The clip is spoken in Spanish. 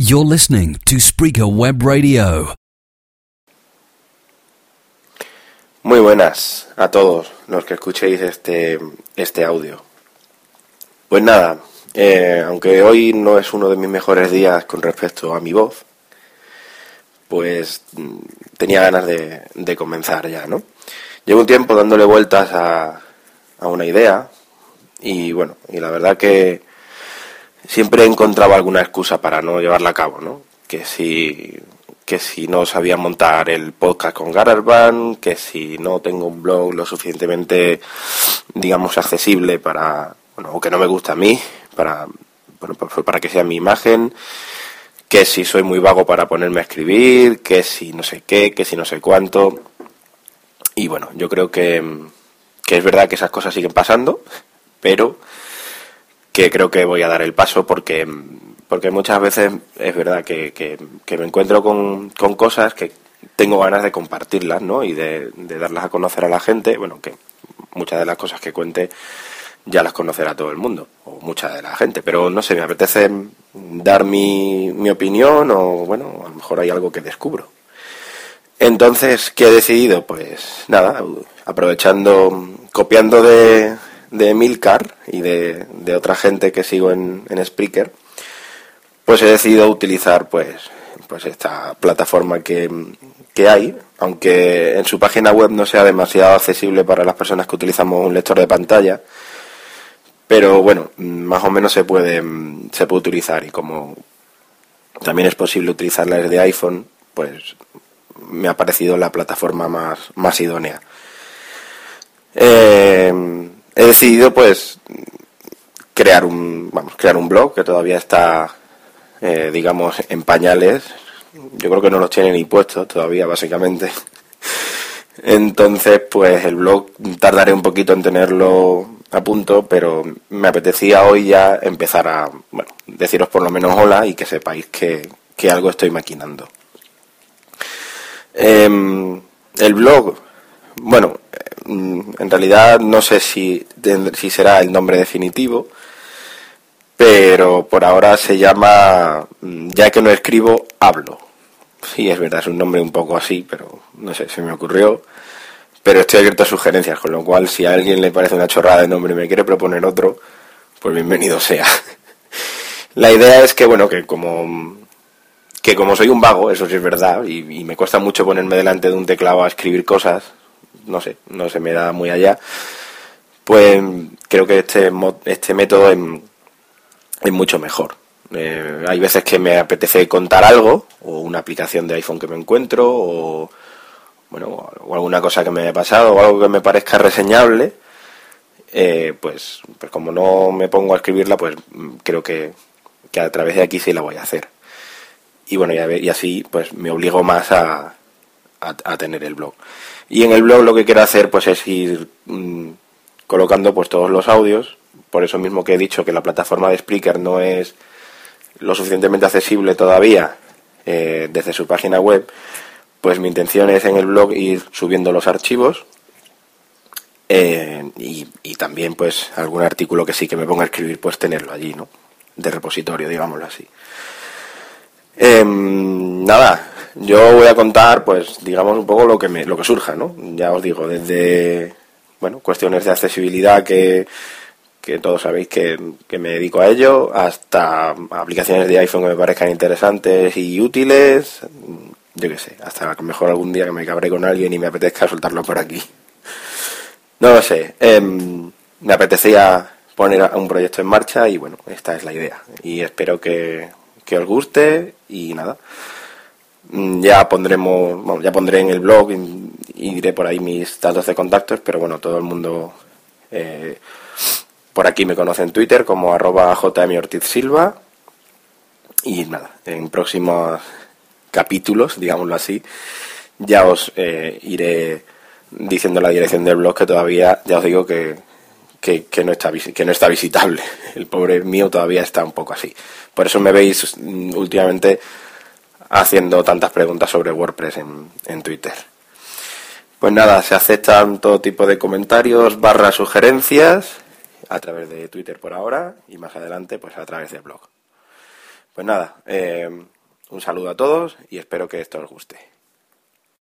You're listening to Spreaker Web Radio. Muy buenas a todos los que escuchéis este, este audio. Pues nada, eh, aunque hoy no es uno de mis mejores días con respecto a mi voz, pues mm, tenía ganas de, de comenzar ya, ¿no? Llevo un tiempo dándole vueltas a, a una idea y bueno, y la verdad que siempre encontraba alguna excusa para no llevarla a cabo, ¿no? Que si que si no sabía montar el podcast con GarageBand, que si no tengo un blog lo suficientemente, digamos, accesible para, bueno, o que no me gusta a mí, para, bueno, para que sea mi imagen, que si soy muy vago para ponerme a escribir, que si no sé qué, que si no sé cuánto. Y bueno, yo creo que, que es verdad que esas cosas siguen pasando, pero que creo que voy a dar el paso porque, porque muchas veces es verdad que, que, me encuentro con, con, cosas que tengo ganas de compartirlas, ¿no? Y de, de, darlas a conocer a la gente, bueno, que muchas de las cosas que cuente ya las conocerá todo el mundo, o mucha de la gente, pero no sé, me apetece dar mi, mi opinión o, bueno, a lo mejor hay algo que descubro. Entonces, ¿qué he decidido? Pues nada, aprovechando, copiando de, de Milcar y de, de, otra gente que sigo en, en Spreaker, pues he decidido utilizar pues, pues esta plataforma que, que hay, aunque en su página web no sea demasiado accesible para las personas que utilizamos un lector de pantalla, pero bueno, más o menos se puede, se puede utilizar y como también es posible utilizarla desde iPhone, pues me ha parecido la plataforma más, más idónea. Eh, he decidido pues crear un vamos crear un blog que todavía está eh, digamos en pañales. Yo creo que no los tiene ni puestos todavía básicamente. Entonces pues el blog tardaré un poquito en tenerlo a punto pero me apetecía hoy ya empezar a bueno deciros por lo menos hola y que sepáis que, que algo estoy maquinando. Eh, el blog bueno en realidad no sé si, si será el nombre definitivo, pero por ahora se llama, mm, ya que no escribo, hablo. Sí, es verdad, es un nombre un poco así, pero no sé, se me ocurrió. Pero estoy abierto a sugerencias, con lo cual si a alguien le parece una chorrada de nombre y me quiere proponer otro, pues bienvenido sea. La idea es que, bueno, que como que como soy un vago, eso sí es verdad, y me cuesta mucho ponerme delante de un teclado a escribir cosas, no sé, no se me da muy allá, pues creo que este, este método es, mucho mejor. Eh, hay veces que me apetece contar algo, o una aplicación de iPhone que me encuentro, o, bueno, o alguna cosa que me haya pasado, o algo que me parezca reseñable, eh, pues, pues como no me pongo a escribirla, pues creo que, que a través de aquí sí la voy a hacer. Y bueno, y, así pues me obligo más a, a tener el blog. Y en el blog lo que quiero hacer pues es ir mmm, colocando pues todos los audios, por eso mismo que he dicho que la plataforma de Spreaker no es lo suficientemente accesible todavía eh, desde su página web, pues mi intención es en el blog ir subiendo los archivos eh, y, y, también pues algún artículo que sí que me ponga a escribir pues tenerlo allí, ¿no? De repositorio, digámoslo así. Eh, nada, yo voy a contar, pues, digamos, un poco lo que me, lo que surja, ¿no? Ya os digo, desde, bueno, cuestiones de accesibilidad que, que todos sabéis que, que, me dedico a ello, hasta aplicaciones de iPhone que me parezcan interesantes y útiles, yo qué sé, hasta que mejor algún día que me cabré con alguien y me apetezca soltarlo por aquí. No lo sé, eh, me apetecía poner un proyecto en marcha y bueno, esta es la idea. Y espero que, que os guste y nada. Mm, ya pondremos, bueno, ya pondré en el blog y, y, diré por ahí mis datos de contactos, pero bueno, todo el mundo eh, por aquí me conoce en Twitter como arroba Silva. Y nada, en próximos capítulos, digámoslo así, ya os eh, iré diciendo la dirección del blog que todavía, ya os digo que, que, que, no está, que no está visitable. El pobre mío todavía está un poco así. Por eso me veis mm, últimamente haciendo tantas preguntas sobre WordPress en, en Twitter. Pues nada, se aceptan todo tipo de comentarios, barra sugerencias, a través de Twitter por ahora y más adelante pues a través de blog. Pues nada, eh, un saludo a todos y espero que esto os guste.